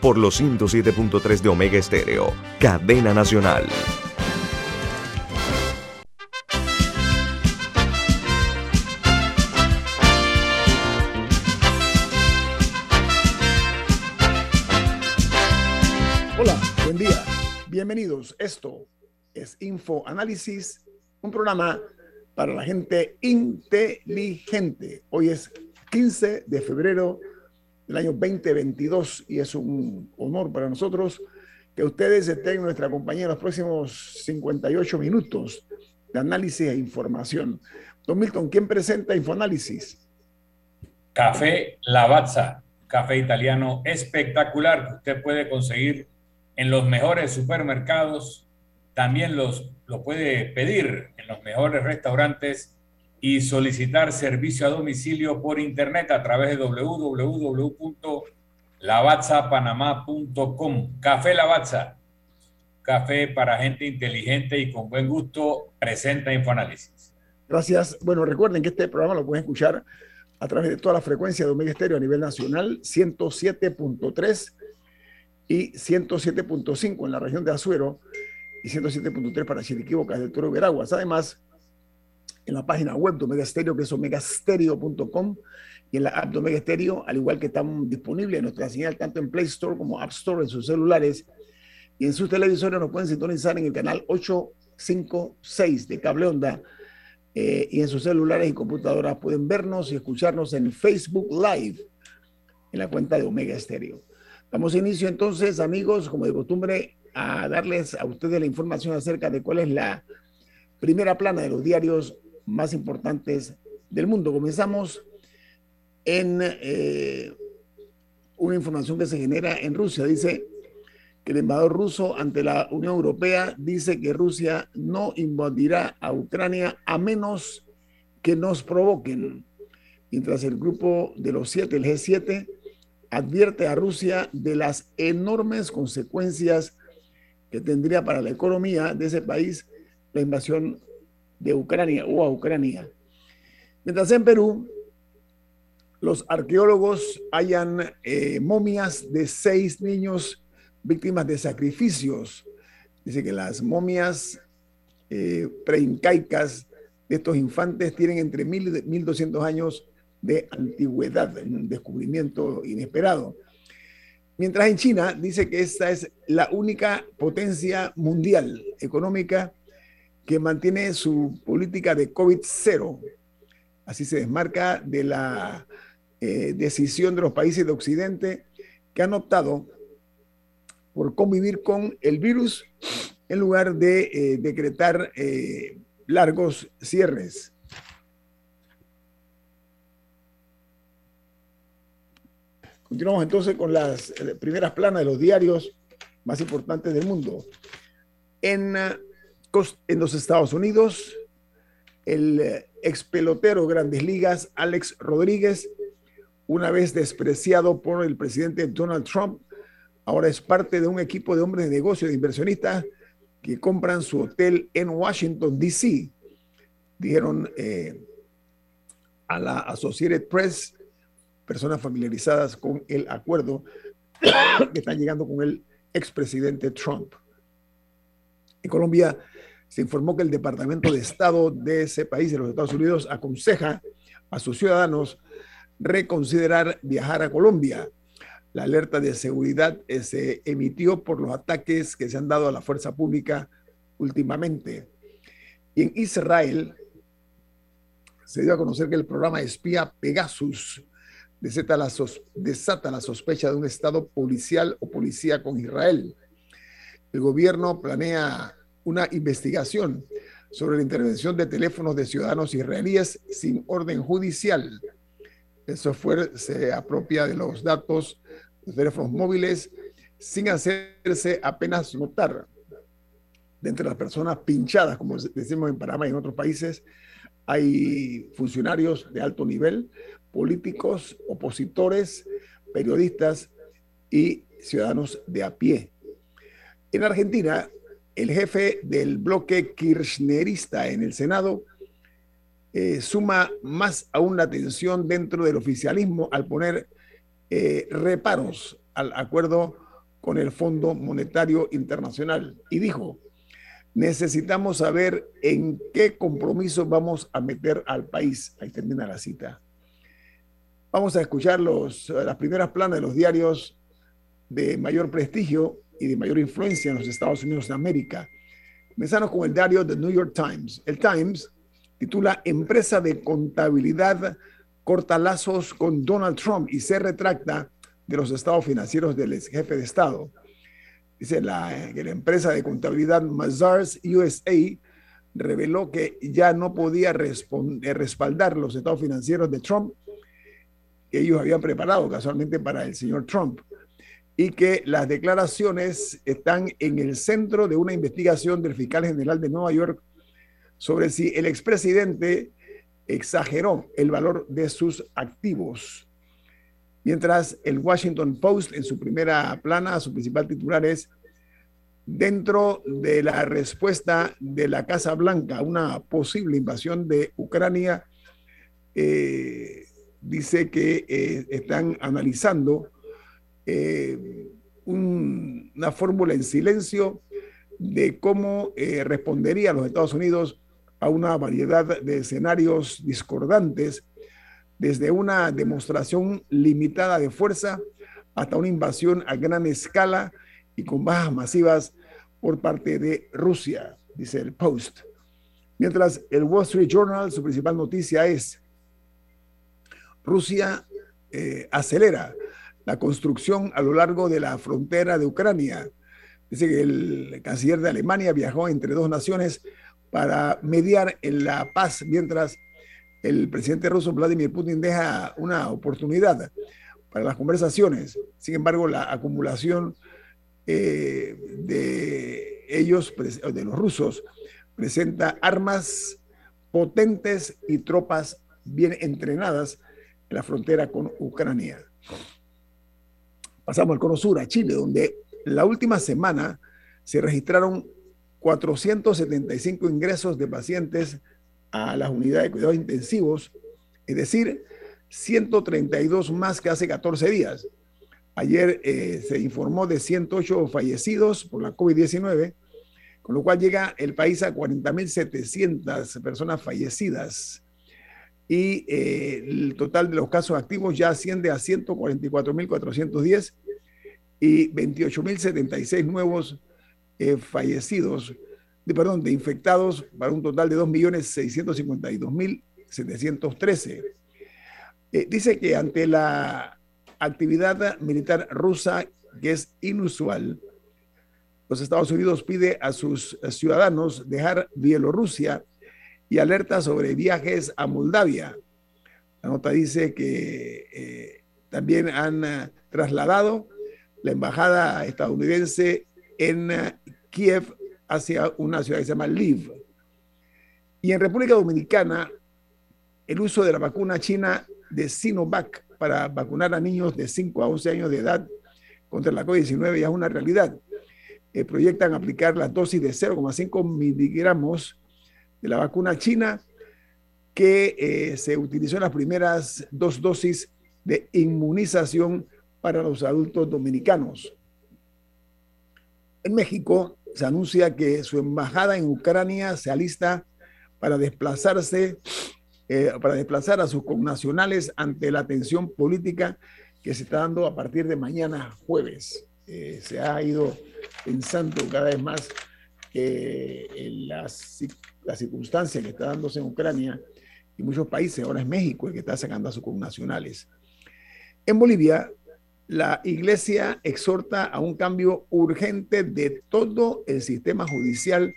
por los 107.3 de Omega Estéreo, cadena nacional. Hola, buen día. Bienvenidos. Esto es Infoanálisis, un programa para la gente inteligente. Hoy es 15 de febrero del año 2022 y es un honor para nosotros que ustedes estén en nuestra compañía en los próximos 58 minutos de análisis e información. Don Milton, ¿quién presenta Infoanálisis? Café Lavazza, café italiano espectacular que usted puede conseguir en los mejores supermercados, también los, lo puede pedir en los mejores restaurantes y solicitar servicio a domicilio por internet a través de www.lavazzapanamá.com. Café Lavazza, café para gente inteligente y con buen gusto, presenta Infoanálisis. Gracias. Bueno, recuerden que este programa lo pueden escuchar a través de toda la frecuencia de Omega Estéreo a nivel nacional, 107.3 y 107.5 en la región de Azuero y 107.3 para Chiriquí, del Toro Veraguas. Además, en la página web de Omega Stereo, que es omegastereo.com, y en la app de Omega Stereo, al igual que están disponibles en nuestra señal tanto en Play Store como App Store en sus celulares. Y en sus televisores nos pueden sintonizar en el canal 856 de Cable Onda. Eh, y en sus celulares y computadoras pueden vernos y escucharnos en Facebook Live, en la cuenta de Omega Stereo. Damos inicio entonces, amigos, como de costumbre, a darles a ustedes la información acerca de cuál es la primera plana de los diarios más importantes del mundo. Comenzamos en eh, una información que se genera en Rusia. Dice que el embajador ruso ante la Unión Europea dice que Rusia no invadirá a Ucrania a menos que nos provoquen. Mientras el grupo de los siete, el G7, advierte a Rusia de las enormes consecuencias que tendría para la economía de ese país la invasión de Ucrania o a Ucrania. Mientras en Perú, los arqueólogos hallan eh, momias de seis niños víctimas de sacrificios. Dice que las momias eh, preincaicas de estos infantes tienen entre mil y 1200 años de antigüedad, un descubrimiento inesperado. Mientras en China dice que esta es la única potencia mundial económica que mantiene su política de COVID-0. Así se desmarca de la eh, decisión de los países de Occidente que han optado por convivir con el virus en lugar de eh, decretar eh, largos cierres. Continuamos entonces con las primeras planas de los diarios más importantes del mundo. En en los Estados Unidos, el eh, ex pelotero Grandes Ligas, Alex Rodríguez, una vez despreciado por el presidente Donald Trump, ahora es parte de un equipo de hombres de negocio, de inversionistas, que compran su hotel en Washington, D.C. Dijeron eh, a la Associated Press, personas familiarizadas con el acuerdo que están llegando con el expresidente Trump. En Colombia, se informó que el Departamento de Estado de ese país, de los Estados Unidos, aconseja a sus ciudadanos reconsiderar viajar a Colombia. La alerta de seguridad eh, se emitió por los ataques que se han dado a la fuerza pública últimamente. Y en Israel se dio a conocer que el programa espía Pegasus desata la, desata la sospecha de un estado policial o policía con Israel. El gobierno planea una investigación sobre la intervención de teléfonos de ciudadanos israelíes sin orden judicial. El software se apropia de los datos, de teléfonos móviles sin hacerse apenas notar. De entre las personas pinchadas, como decimos en Panamá y en otros países, hay funcionarios de alto nivel, políticos, opositores, periodistas y ciudadanos de a pie. En Argentina, el jefe del bloque kirchnerista en el Senado eh, suma más aún la tensión dentro del oficialismo al poner eh, reparos al acuerdo con el Fondo Monetario Internacional y dijo, necesitamos saber en qué compromiso vamos a meter al país. Ahí termina la cita. Vamos a escuchar los, las primeras planas de los diarios de mayor prestigio y de mayor influencia en los Estados Unidos de América. Comenzamos con el diario The New York Times. El Times titula Empresa de contabilidad corta lazos con Donald Trump y se retracta de los estados financieros del ex jefe de Estado. Dice la, que la empresa de contabilidad Mazars USA reveló que ya no podía respaldar los estados financieros de Trump que ellos habían preparado casualmente para el señor Trump y que las declaraciones están en el centro de una investigación del fiscal general de Nueva York sobre si el expresidente exageró el valor de sus activos. Mientras el Washington Post en su primera plana, su principal titular es dentro de la respuesta de la Casa Blanca a una posible invasión de Ucrania, eh, dice que eh, están analizando eh, una fórmula en silencio de cómo respondería los Estados Unidos a una variedad de escenarios discordantes, desde una demostración limitada de fuerza hasta una invasión a gran escala y con bajas masivas por parte de Rusia, dice el Post. Mientras el Wall Street Journal, su principal noticia es Rusia eh, acelera la construcción a lo largo de la frontera de Ucrania. Dice que el canciller de Alemania viajó entre dos naciones para mediar en la paz mientras el presidente ruso Vladimir Putin deja una oportunidad para las conversaciones. Sin embargo, la acumulación eh, de ellos, de los rusos, presenta armas potentes y tropas bien entrenadas en la frontera con Ucrania. Pasamos al Cono Sur, a Chile, donde la última semana se registraron 475 ingresos de pacientes a las unidades de cuidados intensivos, es decir, 132 más que hace 14 días. Ayer eh, se informó de 108 fallecidos por la COVID-19, con lo cual llega el país a 40.700 personas fallecidas. Y eh, el total de los casos activos ya asciende a 144.410 y 28.076 nuevos eh, fallecidos, de, perdón, de infectados para un total de 2.652.713. Eh, dice que ante la actividad militar rusa, que es inusual, los Estados Unidos pide a sus ciudadanos dejar Bielorrusia y alerta sobre viajes a Moldavia. La nota dice que eh, también han eh, trasladado la embajada estadounidense en Kiev hacia una ciudad que se llama Lviv. Y en República Dominicana, el uso de la vacuna china de Sinovac para vacunar a niños de 5 a 11 años de edad contra la COVID-19 ya es una realidad. Eh, proyectan aplicar la dosis de 0,5 miligramos de la vacuna china que eh, se utilizó en las primeras dos dosis de inmunización para los adultos dominicanos. En México se anuncia que su embajada en Ucrania se alista para desplazarse, eh, para desplazar a sus connacionales ante la tensión política que se está dando a partir de mañana jueves. Eh, se ha ido pensando cada vez más que en las, las circunstancias que está dándose en Ucrania y muchos países, ahora es México el que está sacando a sus connacionales. En Bolivia, la Iglesia exhorta a un cambio urgente de todo el sistema judicial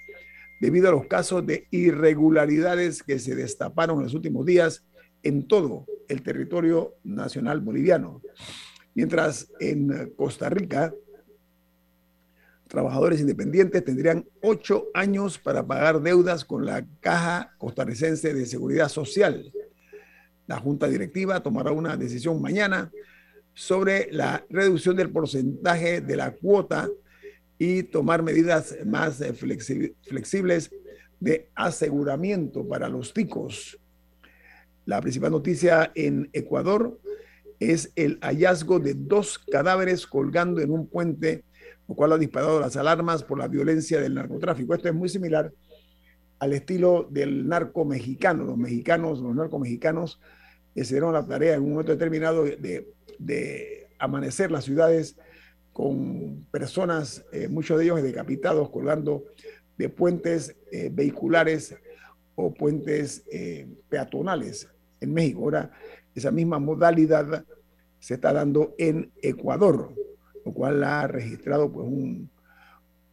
debido a los casos de irregularidades que se destaparon en los últimos días en todo el territorio nacional boliviano. Mientras en Costa Rica, trabajadores independientes tendrían ocho años para pagar deudas con la Caja Costarricense de Seguridad Social. La Junta Directiva tomará una decisión mañana sobre la reducción del porcentaje de la cuota y tomar medidas más flexibles de aseguramiento para los ticos. La principal noticia en Ecuador es el hallazgo de dos cadáveres colgando en un puente lo cual ha disparado las alarmas por la violencia del narcotráfico. Esto es muy similar al estilo del narco mexicano. Los mexicanos, los narcos mexicanos, se dieron la tarea en un momento determinado de, amanecer las ciudades con personas, eh, muchos de ellos decapitados, colgando de puentes eh, vehiculares o puentes eh, peatonales en México. Ahora, esa misma modalidad se está dando en Ecuador lo cual ha registrado pues un,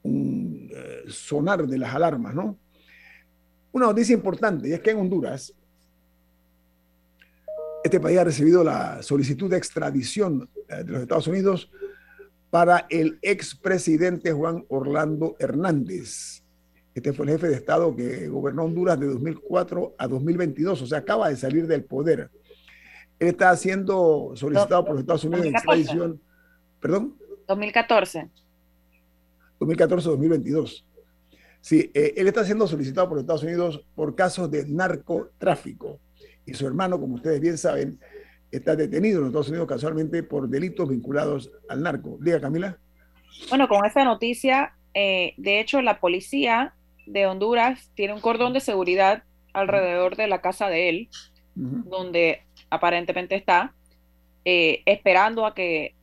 eh, sonar de las alarmas, ¿no? Una noticia importante, y es que en Honduras, este país ha recibido la solicitud de extradición eh, de los Estados Unidos para el expresidente Juan Orlando Hernández. Este fue el jefe de Estado que gobernó Honduras de 2004 a 2022, o sea, acaba de salir del poder. Él está siendo solicitado por los Estados Unidos en extradición ¿Perdón? 2014. 2014-2022. Sí, eh, él está siendo solicitado por Estados Unidos por casos de narcotráfico. Y su hermano, como ustedes bien saben, está detenido en Estados Unidos casualmente por delitos vinculados al narco. Diga, Camila. Bueno, con esta noticia, eh, de hecho, la policía de Honduras tiene un cordón de seguridad alrededor de la casa de él, donde aparentemente está, eh, esperando a que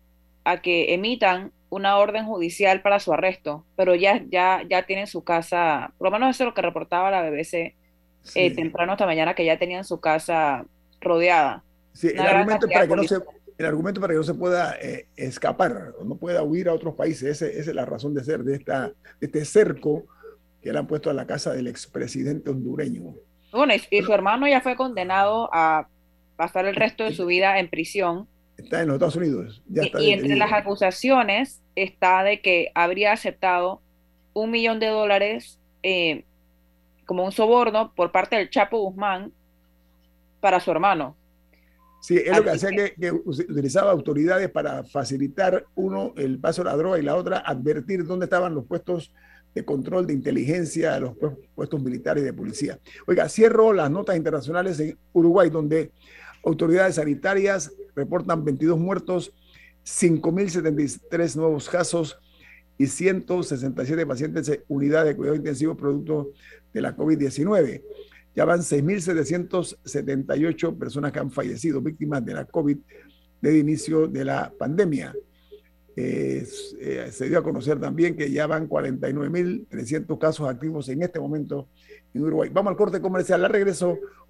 a que emitan una orden judicial para su arresto, pero ya, ya, ya tienen su casa, por lo menos eso es lo que reportaba la BBC eh, temprano esta mañana, que ya tenían su casa rodeada. Sí, el argumento, para que no se, el argumento para que no se pueda eh, escapar, no pueda huir a otros países, esa, es la razón de ser de, esta, de este cerco que le han puesto a la casa del expresidente hondureño. Bueno, y su hermano ya fue condenado a pasar el resto de su vida en prisión Está en los Estados Unidos. y, entre las acusaciones está de que habría aceptado un millón de dólares eh, como un soborno por parte del Chapo Guzmán para su hermano. Sí, es lo que hacía que, utilizaba autoridades para facilitar uno el paso de la droga y la otra advertir dónde estaban los puestos de control de inteligencia, los puestos militares y de policía. Oiga, cierro las notas internacionales en Uruguay, donde autoridades sanitarias reportan 22 muertos, 5.073 nuevos casos y 167 pacientes en unidad de cuidado intensivo producto de la COVID-19. Ya van 6.778 personas que han fallecido víctimas de la COVID desde inicio de la pandemia. Eh, se dio a conocer también que ya van 49.300 casos activos en este momento en Uruguay. Vamos al corte comercial. Al regreso,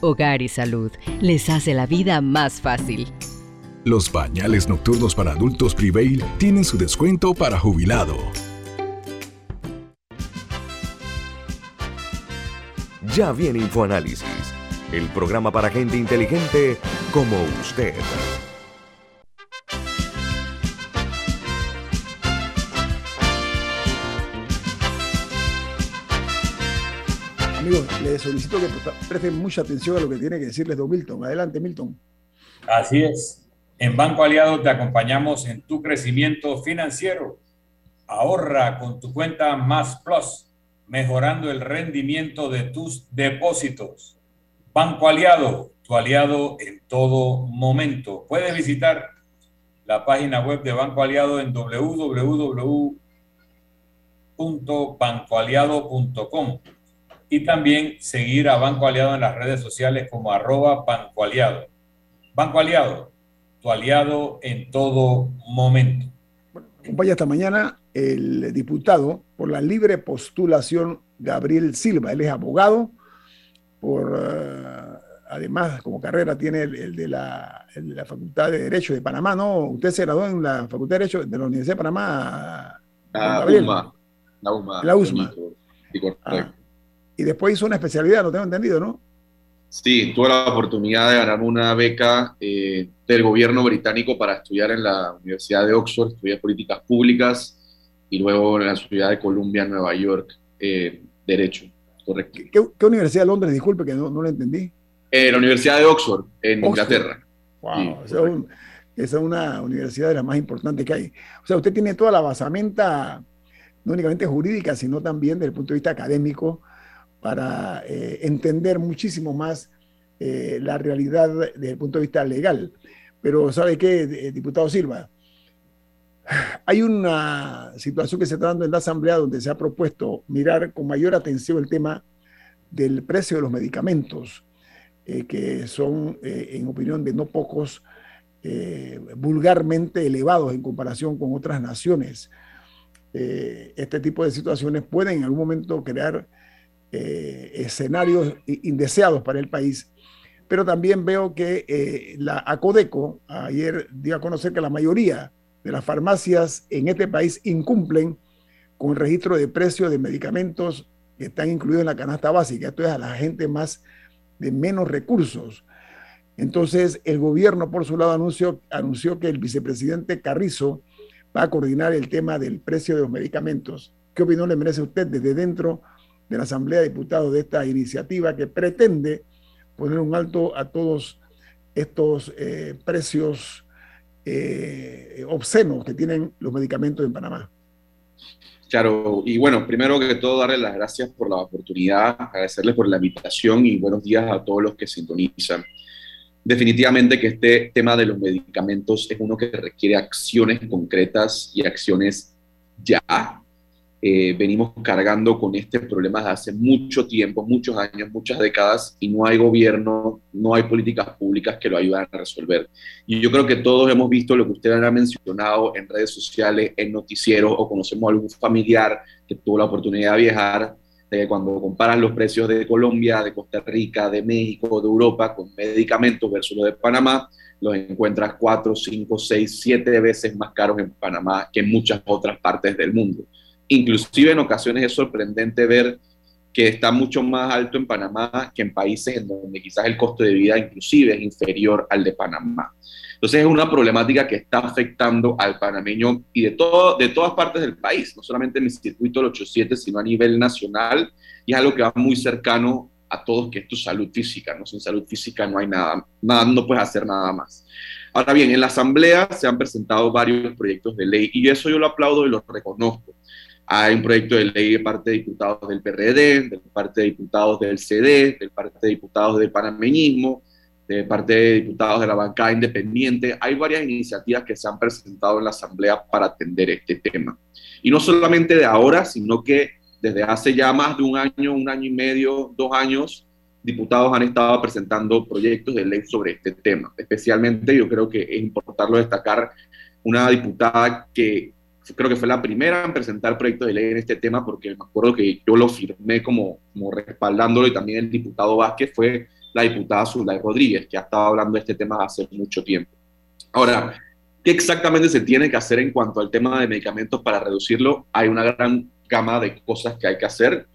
Hogar y Salud les hace la vida más fácil. Los pañales nocturnos para adultos Prevail tienen su descuento para jubilado. Ya viene InfoAnálisis, el programa para gente inteligente como usted. Amigos, les solicito que presten mucha atención a lo que tiene que decirles Don Milton. Adelante, Milton. Así es. En Banco Aliado te acompañamos en tu crecimiento financiero. Ahorra con tu cuenta Más Plus mejorando el rendimiento de tus depósitos. Banco Aliado, tu aliado en todo momento. Puedes visitar la página web de Banco Aliado en www.bancoaliado.com y también seguir a Banco Aliado en las redes sociales como arroba Banco Aliado. Banco Aliado, tu aliado en todo momento. Acompaña esta mañana el diputado por la libre postulación Gabriel Silva. Él es abogado, por, eh, además como carrera tiene el, de la, Facultad de Derecho de Panamá, ¿no? Usted se graduó en la Facultad de Derecho de la Universidad de Panamá. La UMA. La UMA. La USMA. Ah, y después hizo una especialidad, lo tengo entendido, ¿no? Sí, tuve la oportunidad de ganar una beca eh, del gobierno británico para estudiar en la Universidad de Oxford, estudié políticas públicas y luego en la Ciudad de Columbia, Nueva York, eh, Derecho. Correcto. ¿Qué, Universidad de Londres? Disculpe que no, no lo entendí. Eh, la Universidad de Oxford, en Inglaterra. Wow, esa, es una universidad de las más importantes que hay. O sea, usted tiene toda la basamenta, no únicamente jurídica, sino también desde el punto de vista académico, para eh, entender muchísimo más eh, la realidad desde el punto de vista legal. Pero ¿sabe qué, diputado Silva? Hay una situación que se está dando en la Asamblea donde se ha propuesto mirar con mayor atención el tema del precio de los medicamentos, eh, que son, en opinión de no pocos, vulgarmente elevados en comparación con otras naciones. este tipo de situaciones pueden en algún momento crear eh, escenarios indeseados para el país. Pero también veo que eh, la ACODECO ayer dio a conocer que la mayoría de las farmacias en este país incumplen con el registro de precios de medicamentos que están incluidos en la canasta básica. Esto es a la gente más de menos recursos. Entonces, el gobierno, por su lado, anunció, anunció que el vicepresidente Carrizo va a coordinar el tema del precio de los medicamentos. ¿Qué opinión le merece usted desde dentro de la Asamblea de Diputados de esta iniciativa que pretende poner un alto a todos estos eh, precios eh, obscenos que tienen los medicamentos en Panamá. Claro, y bueno, primero que todo darle las gracias por la oportunidad, agradecerles por la invitación y buenos días a todos los que sintonizan. Definitivamente que este tema de los medicamentos es uno que requiere acciones concretas y acciones ya, eh, venimos cargando con este problema hace mucho tiempo, muchos años, muchas décadas, y no hay gobierno, no hay políticas públicas que lo ayuden a resolver. Y yo creo que todos hemos visto lo que usted ha mencionado en redes sociales, en noticieros, o conocemos a algún familiar que tuvo la oportunidad de viajar, de cuando comparan los precios de Colombia, de Costa Rica, de México, de Europa, con medicamentos versus los de Panamá, los encuentras cuatro, cinco, seis, siete veces más caros en Panamá que en muchas otras partes del mundo. Inclusive en ocasiones es sorprendente ver que está mucho más alto en Panamá que en países en donde quizás el costo de vida inclusive es inferior al de Panamá. Entonces es una problemática que está afectando al panameño y de, todo, de todas partes del país, no solamente en el circuito del 87, sino a nivel nacional, y es algo que va muy cercano a todos, que es tu salud física, ¿no? Sin salud física no hay nada, nada, no puedes hacer nada más. Ahora bien, en la Asamblea se han presentado varios proyectos de ley y eso yo lo aplaudo y lo reconozco. Hay un proyecto de ley de parte de diputados del PRD, de parte de diputados del CD, de parte de diputados del panameñismo, de parte de diputados de la bancada independiente. Hay varias iniciativas que se han presentado en la Asamblea para atender este tema. Y no solamente de ahora, sino que desde hace ya más de un año, un año y medio, dos años, diputados han estado presentando proyectos de ley sobre este tema. Especialmente yo creo que es importante destacar una diputada que creo que fue la primera en presentar proyectos de ley en este tema, porque me acuerdo que yo lo firmé como, como respaldándolo y también el diputado Vázquez fue la diputada Zulay Rodríguez, que ha estado hablando de este tema hace mucho tiempo. Ahora, ¿qué exactamente se tiene que hacer en cuanto al tema de medicamentos para reducirlo? Hay una gran gama de cosas que hay que hacer.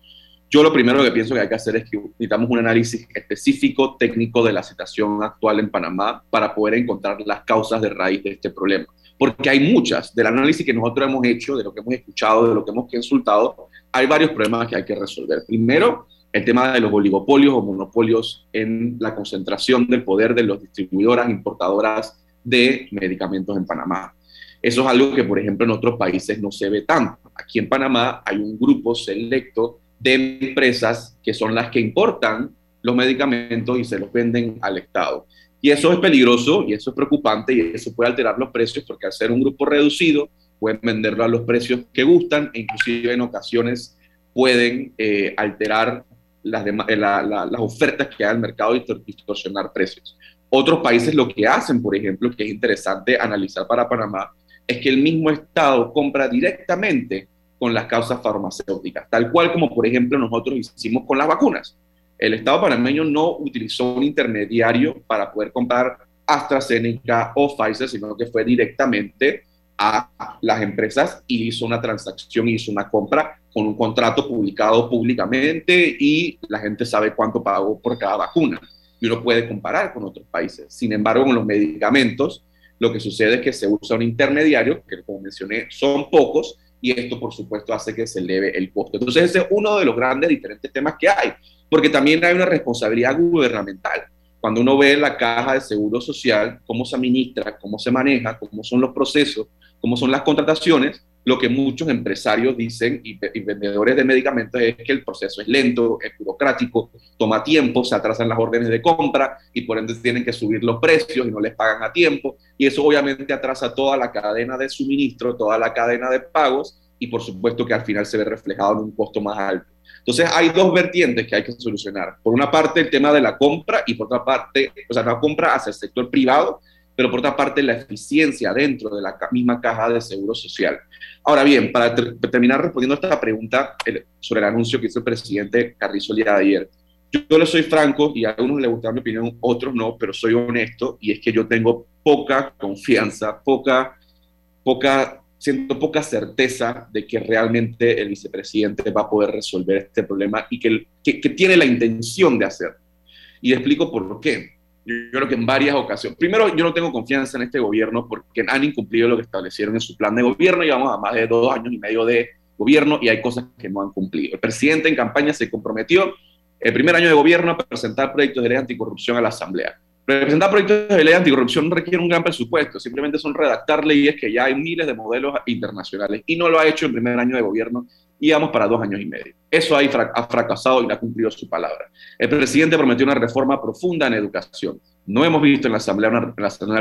Yo lo primero que pienso que hay que hacer es que necesitamos un análisis específico, técnico de la situación actual en Panamá para poder encontrar las causas de raíz de este problema porque hay muchas, del análisis que nosotros hemos hecho, de lo que hemos escuchado, de lo que hemos consultado, hay varios problemas que hay que resolver. Primero, el tema de los oligopolios o monopolios en la concentración del poder de las distribuidoras, importadoras de medicamentos en Panamá. Eso es algo que, por ejemplo, en otros países no se ve tanto. Aquí en Panamá hay un grupo selecto de empresas que son las que importan los medicamentos y se los venden al Estado. Y eso es peligroso y eso es preocupante y eso puede alterar los precios porque al ser un grupo reducido pueden venderlo a los precios que gustan e inclusive en ocasiones pueden eh, alterar las, eh, las ofertas que hay al mercado y distorsionar precios. Otros países lo que hacen, por ejemplo, que es interesante analizar para Panamá, es que el mismo Estado compra directamente con las causas farmacéuticas, tal cual como por ejemplo nosotros hicimos con las vacunas. El Estado panameño no utilizó un intermediario para poder comprar AstraZeneca o Pfizer, sino que fue directamente a las empresas y hizo una transacción, hizo una compra con un contrato publicado públicamente y la gente sabe cuánto pagó por cada vacuna. Y uno puede comparar con otros países. Sin embargo, con los medicamentos, lo que sucede es que se usa un intermediario, que como mencioné, son pocos, y esto por supuesto hace que se eleve el costo. Entonces ese es uno de los grandes diferentes temas que hay, porque también hay una responsabilidad gubernamental. Cuando uno ve la caja de seguro social, cómo se administra, cómo se maneja, cómo son los procesos, cómo son las contrataciones, lo que muchos empresarios dicen y, vendedores de medicamentos es que el proceso es lento, es burocrático, toma tiempo, se atrasan las órdenes de compra y por ende tienen que subir los precios y no les pagan a tiempo. Y eso obviamente atrasa toda la cadena de suministro, toda la cadena de pagos y por supuesto que al final se ve reflejado en un costo más alto. Entonces hay dos vertientes que hay que solucionar. Por una parte el tema de la compra y por otra parte, o sea, la compra hacia el sector privado, pero por otra parte la eficiencia dentro de la misma caja de seguro social. Ahora bien, para terminar respondiendo a esta pregunta sobre el anuncio que hizo el presidente Carrizo el día de ayer, yo, yo le soy franco y a algunos les gusta mi opinión, otros no, pero soy honesto y es que yo tengo poca confianza, poca, poca, siento poca certeza de que realmente el vicepresidente va a poder resolver este problema y que, que, tiene la intención de hacerlo. Y explico por qué. Yo creo que en varias ocasiones. Primero, yo no tengo confianza en este gobierno porque han incumplido lo que establecieron en su plan de gobierno. Llevamos a más de dos años y medio de gobierno y hay cosas que no han cumplido. El presidente en campaña se comprometió el primer año de gobierno a presentar proyectos de ley anticorrupción a la Asamblea. Presentar proyectos de ley anticorrupción requiere un gran presupuesto, simplemente son redactar leyes que ya hay miles de modelos internacionales y no lo ha hecho en el primer año de gobierno y vamos para dos años y medio. Eso ha fracasado y no ha cumplido su palabra. El presidente prometió una reforma profunda en educación. No hemos visto en la Asamblea una,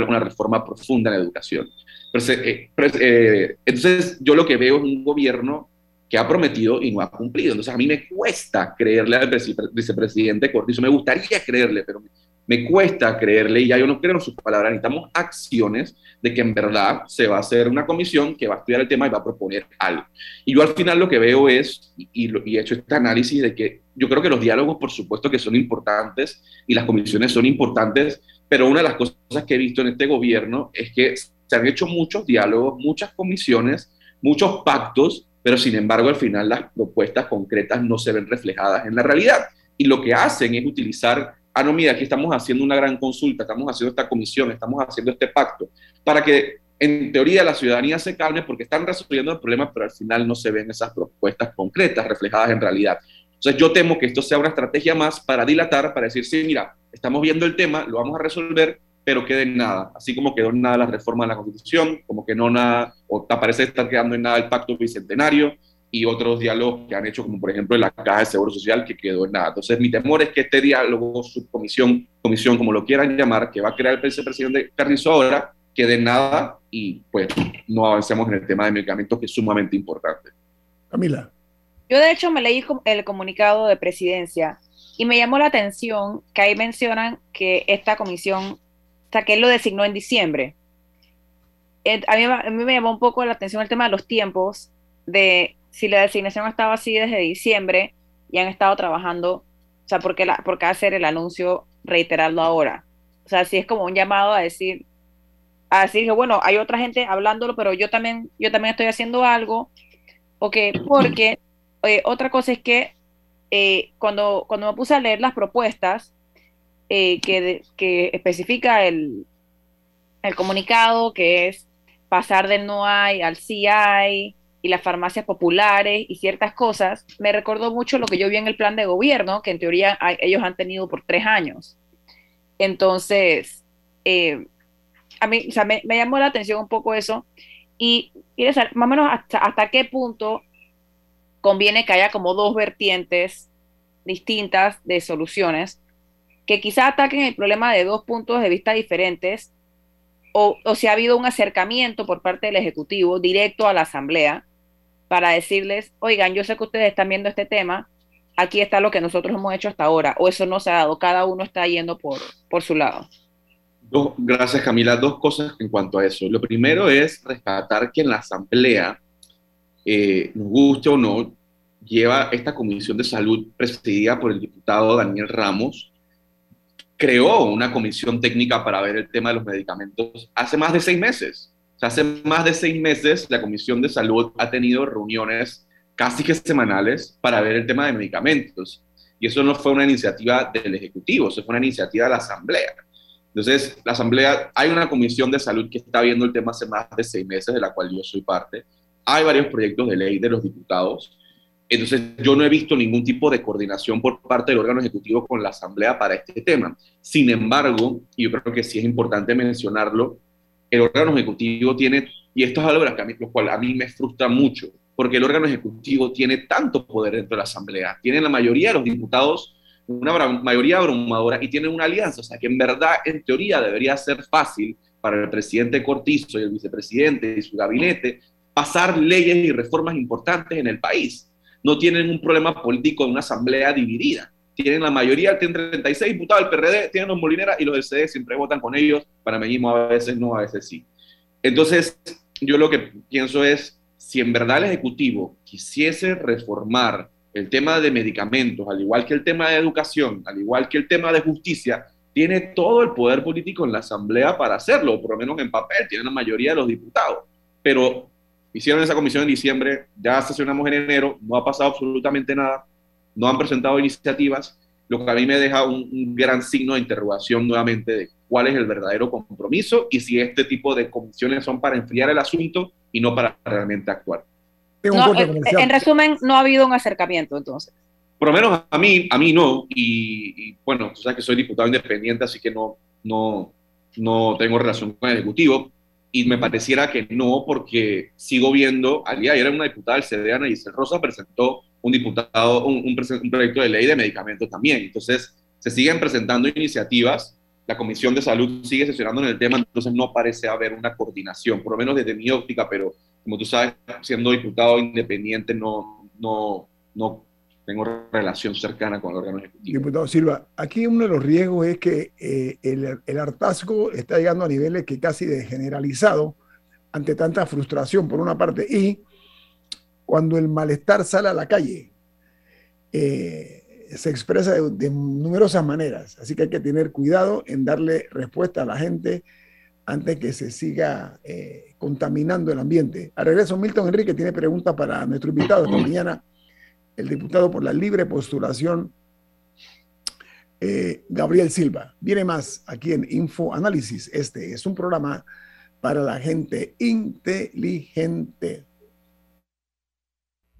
una reforma profunda en educación. Eh, eh, entonces, yo lo que veo es un gobierno que ha prometido y no ha cumplido. Entonces, a mí me cuesta creerle al vicepresidente Cortizo. Me gustaría creerle, pero me cuesta creerle y ya yo no creo en sus palabras. Necesitamos acciones de que en verdad se va a hacer una comisión que va a estudiar el tema y va a proponer algo. Y yo al final lo que veo es, y, y he hecho este análisis de que yo creo que los diálogos, por supuesto, que son importantes y las comisiones son importantes, pero una de las cosas que he visto en este gobierno es que se han hecho muchos diálogos, muchas comisiones, muchos pactos, pero sin embargo al final las propuestas concretas no se ven reflejadas en la realidad. Y lo que hacen es utilizar ah, no, mira, aquí estamos haciendo una gran consulta, estamos haciendo esta comisión, estamos haciendo este pacto, para que en teoría la ciudadanía se calme porque están resolviendo el problema, pero al final no se ven esas propuestas concretas reflejadas en realidad. Entonces yo temo que esto sea una estrategia más para dilatar, para decir, sí, mira, estamos viendo el tema, lo vamos a resolver, pero quede en nada, así como quedó en nada la reforma de la Constitución, como que no nada, o parece estar quedando en nada el pacto bicentenario, y otros diálogos que han hecho, como por ejemplo en la Caja de Seguro Social, que quedó en nada. Entonces, mi temor es que este diálogo, subcomisión, comisión, como lo quieran llamar, que va a crear el vicepresidente Carrizo ahora, quede en nada y pues no avancemos en el tema de medicamentos, que es sumamente importante. Camila. Yo de hecho me leí el comunicado de presidencia y me llamó la atención que ahí mencionan que esta comisión, o sea, que él lo designó en diciembre. A mí, a mí me llamó un poco la atención el tema de los tiempos, de si la designación estaba así desde diciembre y han estado trabajando, o sea, ¿por qué, por qué hacer el anuncio, reiterarlo ahora? O sea, si es como un llamado a decir, a decir bueno, hay otra gente hablándolo, pero yo también, yo también estoy haciendo algo, que porque otra cosa es que eh, cuando, cuando me puse a leer las propuestas eh, que, que especifica el, el comunicado, que es pasar del no hay al sí hay, y las farmacias populares y ciertas cosas, me recordó mucho lo que yo vi en el plan de gobierno, que en teoría ellos han tenido por tres años. Entonces, eh, a mí, o sea, me, llamó la atención un poco eso y quiero saber más o menos hasta, hasta qué punto conviene que haya como dos vertientes distintas de soluciones que quizá ataquen el problema de dos puntos de vista diferentes o, si ha habido un acercamiento por parte del Ejecutivo directo a la Asamblea para decirles, oigan, yo sé que ustedes están viendo este tema, aquí está lo que nosotros hemos hecho hasta ahora, o eso no se ha dado, cada uno está yendo por, por su lado. gracias Camila. Dos cosas en cuanto a eso. Lo primero es rescatar que en la Asamblea, eh, nos guste o no, lleva esta comisión de salud presidida por el diputado Daniel Ramos, creó una comisión técnica para ver el tema de los medicamentos hace más de seis meses. Hace más de seis meses la Comisión de Salud ha tenido reuniones casi que semanales para ver el tema de medicamentos. Y eso no fue una iniciativa del Ejecutivo, eso fue una iniciativa de la Asamblea. Entonces, la Asamblea, hay una comisión de salud que está viendo el tema hace más de seis meses, de la cual yo soy parte. Hay varios proyectos de ley de los diputados entonces, yo no he visto ningún tipo de coordinación por parte del órgano ejecutivo con la Asamblea para este tema. Sin embargo, y yo creo que sí es importante mencionarlo, el órgano ejecutivo tiene, y esto es algo que lo cual a mí me frustra mucho, porque el órgano ejecutivo tiene tanto poder dentro de la Asamblea, tiene la mayoría de los diputados, una mayoría abrumadora, y tienen una alianza, o sea que en verdad, en teoría, debería ser fácil para el presidente Cortizo y el vicepresidente y su gabinete pasar leyes y reformas importantes en el país no tienen un problema político de una asamblea dividida. Tienen la mayoría, tienen 36 diputados del PRD, tienen los Molinera y los del CD siempre votan con ellos. Para Panameñismo a veces no, a veces sí. Entonces, yo lo que pienso es, si en verdad el Ejecutivo quisiese reformar el tema de medicamentos, al igual que el tema de educación, al igual que el tema de justicia, tiene todo el poder político en la Asamblea para hacerlo, por lo menos en papel, tiene la mayoría de los diputados. Pero Hicieron esa comisión en diciembre, ya sesionamos en enero, no ha pasado absolutamente nada, no han presentado iniciativas, lo que a mí me deja un, gran signo de interrogación nuevamente de cuál es el verdadero compromiso y si este tipo de comisiones son para enfriar el asunto y no para realmente actuar. en, resumen, no ha habido un acercamiento entonces. Por lo menos a mí, a mí no, y, bueno, tú sabes que soy diputado independiente, así que no, no, no tengo relación con el Ejecutivo, y me pareciera que no, porque sigo viendo, al día ayer una diputada del CDA, Ana Giselle Rosa, presentó un, diputado, un, un, proyecto de ley de medicamentos también. Entonces, se siguen presentando iniciativas, la Comisión de Salud sigue sesionando en el tema, entonces no parece haber una coordinación, por lo menos desde mi óptica, pero como tú sabes, siendo diputado independiente, no, no, no tengo relación cercana con el órgano ejecutivo. Diputado Silva, aquí uno de los riesgos es que eh, el, el, hartazgo está llegando a niveles que casi de generalizado ante tanta frustración por una parte y cuando el malestar sale a la calle eh, se expresa de, numerosas maneras, así que hay que tener cuidado en darle respuesta a la gente antes que se siga eh, contaminando el ambiente. A regreso, Milton Enrique tiene preguntas para nuestro invitado esta mañana el diputado por la libre postulación, eh, Gabriel Silva. Viene más aquí en Info Análisis. Este es un programa para la gente inteligente.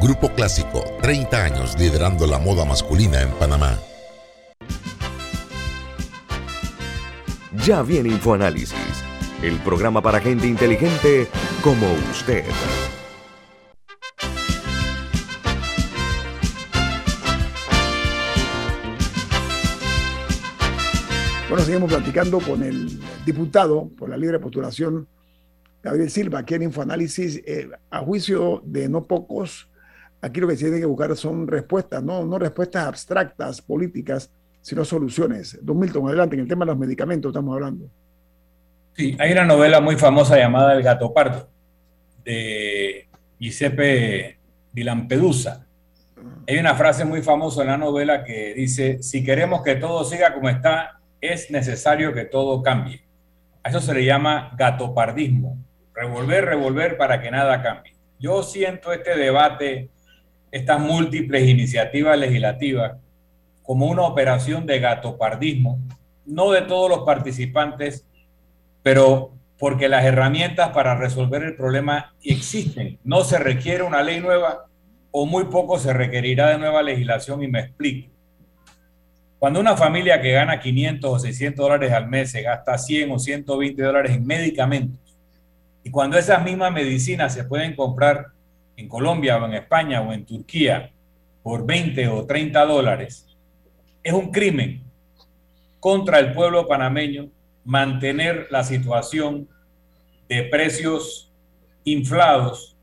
Grupo Clásico, 30 años liderando la moda masculina en Panamá. Ya viene InfoAnálisis, el programa para gente inteligente como usted. Bueno, seguimos platicando con el diputado por la libre postulación, Gabriel Silva, aquí en Infoanálisis. Eh, a juicio de no pocos, aquí lo que se tiene que buscar son respuestas, no, no respuestas abstractas, políticas, sino soluciones. Don Milton, adelante, en el tema de los medicamentos estamos hablando. Sí, hay una novela muy famosa llamada El gato pardo, de Giuseppe di Lampedusa. Hay una frase muy famosa en la novela que dice, si queremos que todo siga como está, es necesario que todo cambie. A eso se le llama gatopardismo, revolver, revolver para que nada cambie. Yo siento este debate, estas múltiples iniciativas legislativas, como una operación de gatopardismo, no de todos los participantes, pero porque las herramientas para resolver el problema existen. No se requiere una ley nueva o muy poco se requerirá de nueva legislación y me explico. Cuando una familia que gana 500 o 600 dólares al mes se gasta 100 o 120 dólares en medicamentos, y cuando esas mismas medicinas se pueden comprar en Colombia o en España o en Turquía por 20 o 30 dólares, es un crimen contra el pueblo panameño mantener la situación de precios inflados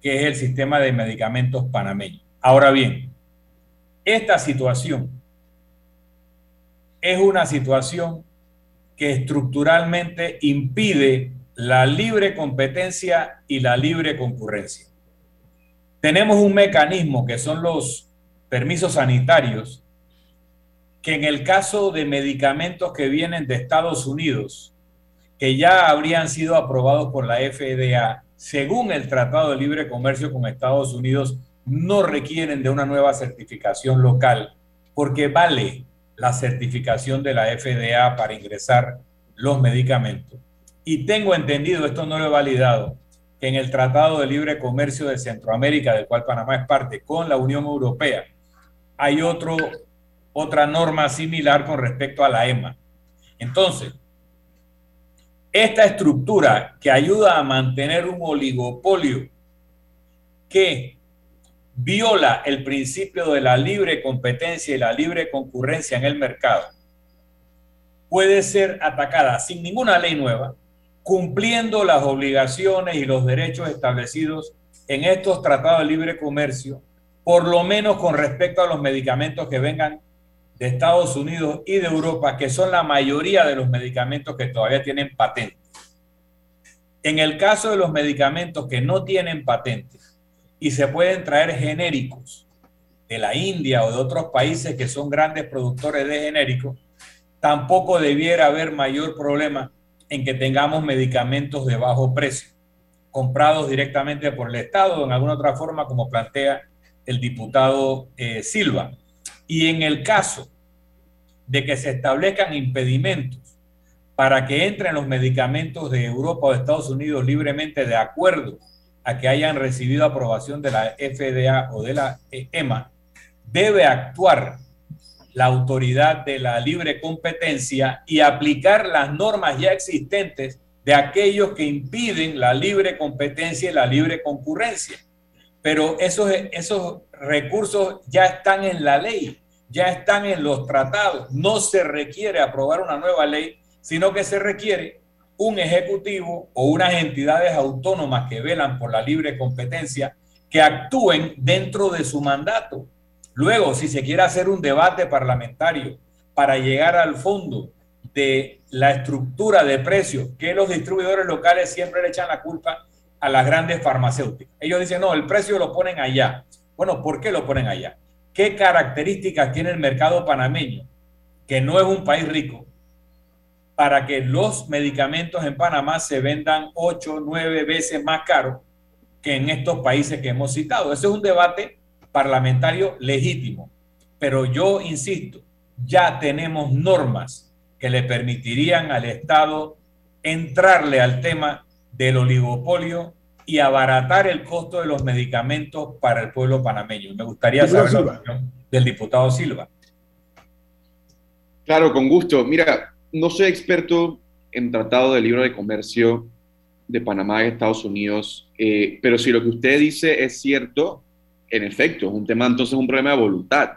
que es el sistema de medicamentos panameño. Ahora bien, esta situación es una situación que estructuralmente impide la libre competencia y la libre concurrencia. Tenemos un mecanismo que son los permisos sanitarios, que en el caso de medicamentos que vienen de Estados Unidos, que ya habrían sido aprobados por la FDA, según el Tratado de Libre Comercio con Estados Unidos, no requieren de una nueva certificación local, porque vale la certificación de la FDA para ingresar los medicamentos. Y tengo entendido, esto no lo he validado, en el Tratado de Libre Comercio de Centroamérica, del cual Panamá es parte, con la Unión Europea, hay otra norma similar con respecto a la EMA. Entonces, esta estructura que ayuda a mantener un oligopolio que viola el principio de la libre competencia y la libre concurrencia en el mercado, puede ser atacada sin ninguna ley nueva, cumpliendo las obligaciones y los derechos establecidos en estos tratados de libre comercio, por lo menos con respecto a los medicamentos que vengan de Estados Unidos y de Europa, que son la mayoría de los medicamentos que todavía tienen patente. En el caso de los medicamentos que no tienen patente, y se pueden traer genéricos de la India o de otros países que son grandes productores de genéricos, tampoco debiera haber mayor problema en que tengamos medicamentos de bajo precio, comprados directamente por el Estado o en alguna otra forma, como plantea el diputado eh, Silva. Y en el caso de que se establezcan impedimentos para que entren los medicamentos de Europa o de Estados Unidos libremente de acuerdo a que hayan recibido aprobación de la FDA o de la EMA, debe actuar la autoridad de la libre competencia y aplicar las normas ya existentes de aquellos que impiden la libre competencia y la libre concurrencia. Pero esos, esos recursos ya están en la ley, ya están en los tratados. No se requiere aprobar una nueva ley, sino que se requiere un ejecutivo o unas entidades autónomas que velan por la libre competencia que actúen dentro de su mandato. Luego, si se quiere hacer un debate parlamentario para llegar al fondo de la estructura de precios, que los distribuidores locales siempre le echan la culpa a las grandes farmacéuticas. Ellos dicen, no, el precio lo ponen allá. Bueno, ¿por qué lo ponen allá? ¿Qué características tiene el mercado panameño? Que no es un país rico, para que los medicamentos en Panamá se vendan ocho, nueve veces más caros que en estos países que hemos citado. Ese es un debate parlamentario legítimo. pero yo insisto, ya tenemos normas que le permitirían al Estado entrarle al tema del oligopolio y abaratar el costo de los medicamentos para el pueblo panameño. Me gustaría saber la opinión del diputado Silva. Claro, con gusto. Mira, no soy experto en tratado de libro de comercio de Panamá y Estados Unidos, eh, pero si lo que usted dice es cierto, en efecto, es un tema entonces un problema de voluntad.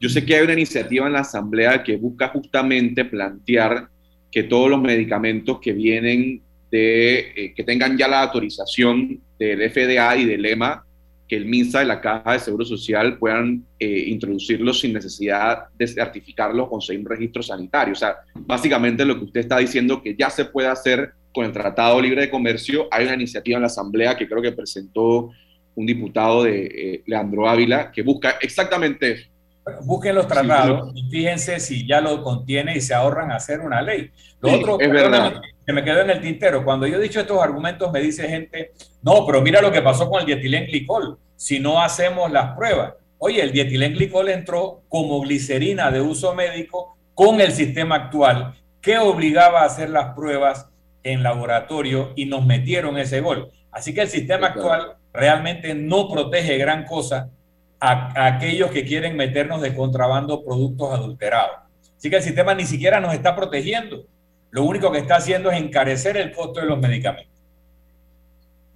Yo sé que hay una iniciativa en la Asamblea que busca justamente plantear que todos los medicamentos que vienen de, eh, que tengan ya la autorización del FDA y del EMA, que el MINSA y la Caja de Seguro Social puedan eh, introducirlos sin necesidad de certificarlos o conseguir un registro sanitario. O sea, básicamente lo que usted está diciendo que ya se puede hacer con el Tratado Libre de Comercio. Hay una iniciativa en la Asamblea que creo que presentó un diputado de eh, Leandro Ávila que busca exactamente eso busquen los tratados y fíjense si ya lo contiene y se ahorran hacer una ley. Lo otro es verdad. que me quedó en el tintero, cuando yo he dicho estos argumentos me dice gente, no, pero mira lo que pasó con el dietilenglicol, si no hacemos las pruebas. Oye, el dietilenglicol entró como glicerina de uso médico con el sistema actual que obligaba a hacer las pruebas en laboratorio y nos metieron ese gol. Así que el sistema actual realmente no protege gran cosa a, aquellos que quieren meternos de contrabando productos adulterados. Así que el sistema ni siquiera nos está protegiendo. Lo único que está haciendo es encarecer el costo de los medicamentos.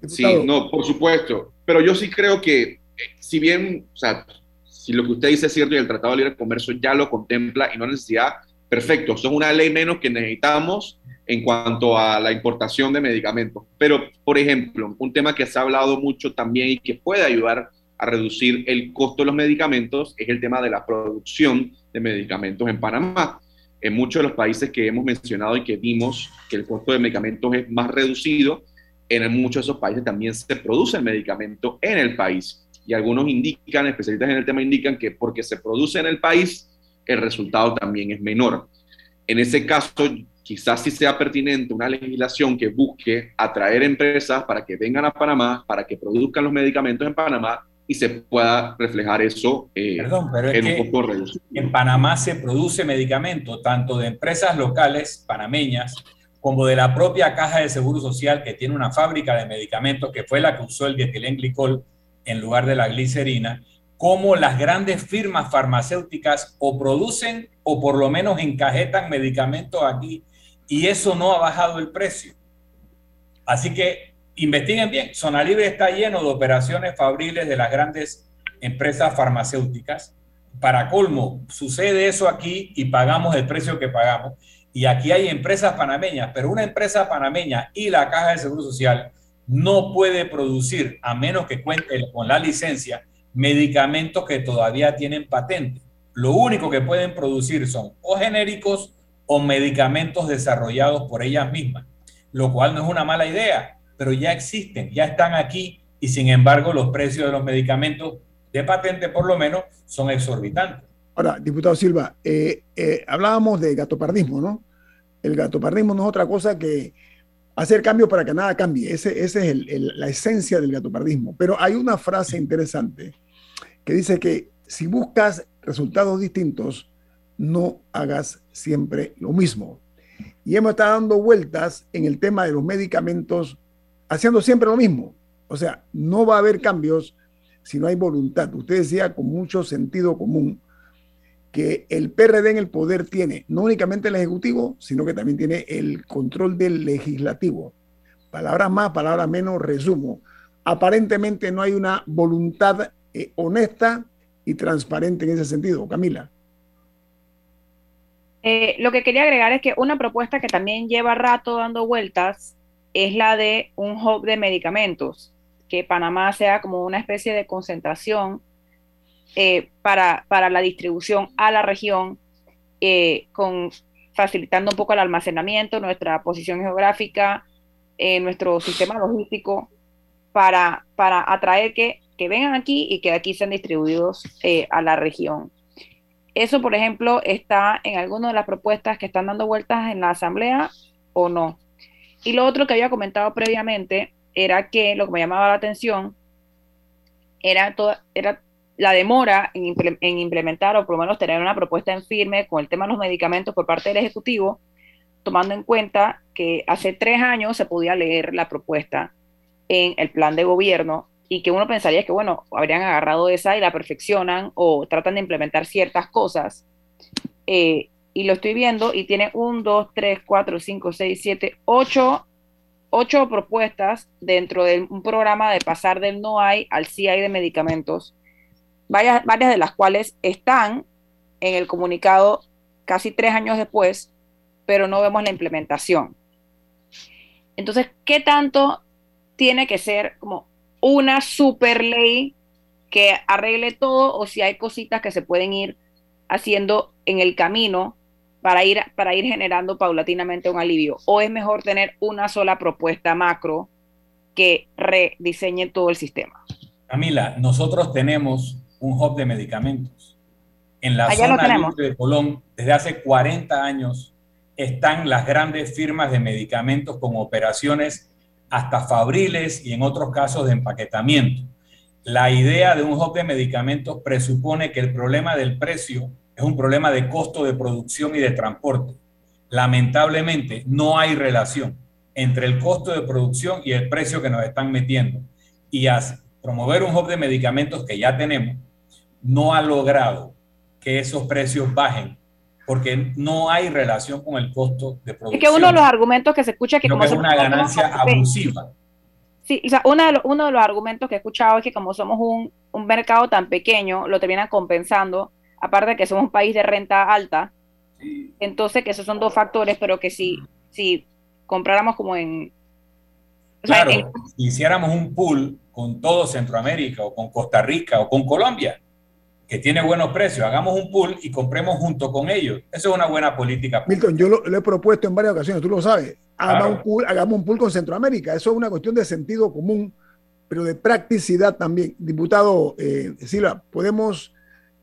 Sí, no, por supuesto. Pero yo sí creo que, eh, si bien, o sea, si lo que usted dice es cierto y el Tratado de Libre Comercio ya lo contempla y no necesidad, perfecto, eso es una ley menos que necesitamos en cuanto a la importación de medicamentos. Pero, por ejemplo, un tema que se ha hablado mucho también y que puede ayudar a reducir el costo de los medicamentos es el tema de la producción de medicamentos en Panamá. En muchos de los países que hemos mencionado y que vimos que el costo de medicamentos es más reducido, en muchos de esos países también se produce el medicamento en el país. Y algunos indican, especialistas en el tema indican que porque se produce en el país, el resultado también es menor. En ese caso, quizás sí sea pertinente una legislación que busque atraer empresas para que vengan a Panamá, para que produzcan los medicamentos en Panamá y se pueda reflejar eso eh, Perdón, pero en es un poco En Panamá se produce medicamento tanto de empresas locales panameñas como de la propia Caja de Seguro Social que tiene una fábrica de medicamentos que fue la que usó el dietilenglicol en lugar de la glicerina, como las grandes firmas farmacéuticas o producen o por lo menos encajetan medicamentos aquí y eso no ha bajado el precio. Así que investiguen bien, Zona Libre está lleno de operaciones fabriles de las grandes empresas farmacéuticas. Para colmo, sucede eso aquí y pagamos el precio que pagamos. Y aquí hay empresas panameñas, pero una empresa panameña y la Caja de Seguro Social no puede producir, a menos que cuente con la licencia, medicamentos que todavía tienen patente. Lo único que pueden producir son o genéricos o medicamentos desarrollados por ellas mismas, lo cual no es una mala idea pero ya existen, ya están aquí y sin embargo los precios de los medicamentos de patente por lo menos son exorbitantes. Ahora, diputado Silva, eh, eh, hablábamos de gatopardismo, ¿no? El gatopardismo no es otra cosa que hacer cambios para que nada cambie. Esa es la esencia del gatopardismo. Pero hay una frase interesante que dice que si buscas resultados distintos, no hagas siempre lo mismo. Y hemos estado dando vueltas en el tema de los medicamentos haciendo siempre lo mismo. O sea, no va a haber cambios si no hay voluntad. Usted decía con mucho sentido común que el PRD en el poder tiene no únicamente el Ejecutivo, sino que también tiene el control del Legislativo. Palabras más, palabras menos, resumo. Aparentemente no hay una voluntad eh, honesta y transparente en ese sentido. Camila. Eh, lo que quería agregar es que una propuesta que también lleva rato dando vueltas es la de un hub de medicamentos, que Panamá sea como una especie de concentración eh, para, la distribución a la región, eh, con, facilitando un poco el almacenamiento, nuestra posición geográfica, eh, nuestro sistema logístico, para, para atraer que, que vengan aquí y que aquí sean distribuidos a la región. Eso, por ejemplo, está en alguna de las propuestas que están dando vueltas en la Asamblea o no. Y lo otro que había comentado previamente era que lo que me llamaba la atención era, era la demora en, en, implementar o por lo menos tener una propuesta en firme con el tema de los medicamentos por parte del Ejecutivo, tomando en cuenta que hace tres años se podía leer la propuesta en el plan de gobierno y que uno pensaría que, bueno, habrían agarrado esa y la perfeccionan o tratan de implementar ciertas cosas. Eh, y lo estoy viendo y tiene un, dos, tres, cuatro, cinco, seis, siete, ocho, ocho propuestas dentro de un programa de pasar del no hay al sí hay de medicamentos, varias, varias de las cuales están en el comunicado casi tres años después, pero no vemos la implementación. Entonces, ¿qué tanto tiene que ser como una super ley que arregle todo o si hay cositas que se pueden ir haciendo en el camino para ir, para ir generando paulatinamente un alivio? ¿O es mejor tener una sola propuesta macro que rediseñe todo el sistema? Camila, nosotros tenemos un hub de medicamentos. En la zona de Colón, desde hace 40 años, están las grandes firmas de medicamentos con operaciones hasta fabriles y en otros casos de empaquetamiento. La idea de un hub de medicamentos presupone que el problema del precio es un problema de costo de producción y de transporte. Lamentablemente, no hay relación entre el costo de producción y el precio que nos están metiendo. Y promover un hub de medicamentos que ya tenemos, no ha logrado que esos precios bajen porque no hay relación con el costo de producción. Es que uno de los argumentos que se escucha es que como es una ganancia abusiva. Sí, o sea, uno de, los, uno de los argumentos que he escuchado es que como somos un, un mercado tan pequeño, lo terminan compensando aparte de que somos un país de renta alta, entonces que esos son dos factores, pero que si, si compráramos como en... claro, si hiciéramos un pool con todo Centroamérica o con Costa Rica o con Colombia, que tiene buenos precios, hagamos un pool y compremos junto con ellos. Eso es una buena política. Milton, yo lo, he propuesto en varias ocasiones, tú lo sabes. Hagamos, un pool, hagamos un pool con Centroamérica. Eso es una cuestión de sentido común, pero de practicidad también. Diputado eh, Silva, podemos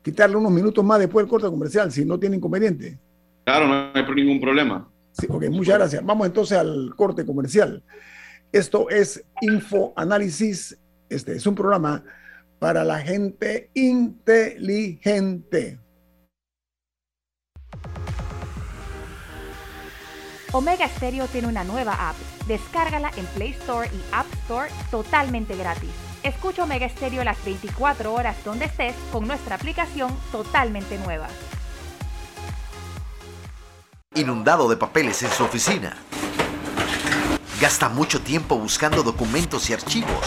quitarle unos minutos más después del corte comercial, si no tiene inconveniente. Claro, no hay ningún problema. Sí, ok, muchas gracias. Vamos entonces al corte comercial. Esto es Info Análisis. Este es un programa para la gente inteligente. Omega Stereo tiene una nueva app. Descárgala en Play Store y App Store totalmente gratis. Escucha Omega Stereo las 24 horas donde estés con nuestra aplicación totalmente nueva. Inundado de papeles en su oficina. Gasta mucho tiempo buscando documentos y archivos.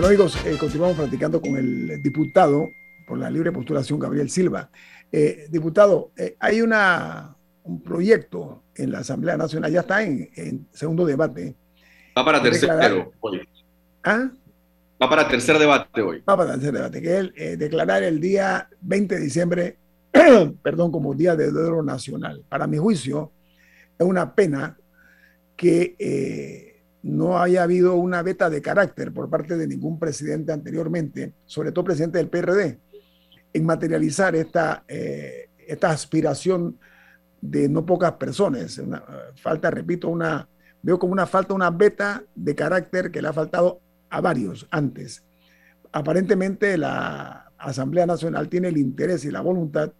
Bueno, amigos, eh, continuamos platicando con el diputado por la libre postulación, Gabriel Silva. Eh, diputado, eh, hay una, un proyecto en la Asamblea Nacional, ya está en, segundo debate. Va para tercero hoy. ¿Ah? Va para tercer debate hoy. Va para tercer debate, que es declarar el día 20 de diciembre, perdón, como Día de Duelo Nacional. Para mi juicio, es una pena que no haya habido una beta de carácter por parte de ningún presidente anteriormente, sobre todo presidente del PRD, en materializar esta, eh, esta aspiración de no pocas personas. falta, repito, una, veo como una falta, una beta de carácter que le ha faltado a varios antes. Aparentemente la Asamblea Nacional tiene el interés y la voluntad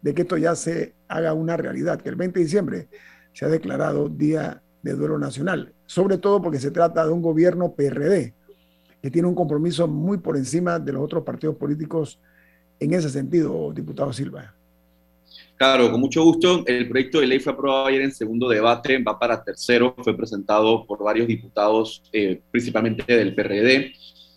de que esto ya se haga una realidad, que el 20 de diciembre se ha declarado Día de Duelo Nacional sobre todo porque se trata de un gobierno PRD, que tiene un compromiso muy por encima de los otros partidos políticos en ese sentido, diputado Silva. Claro, con mucho gusto. El proyecto de ley fue aprobado ayer en segundo debate, va para tercero, fue presentado por varios diputados, eh, principalmente del PRD.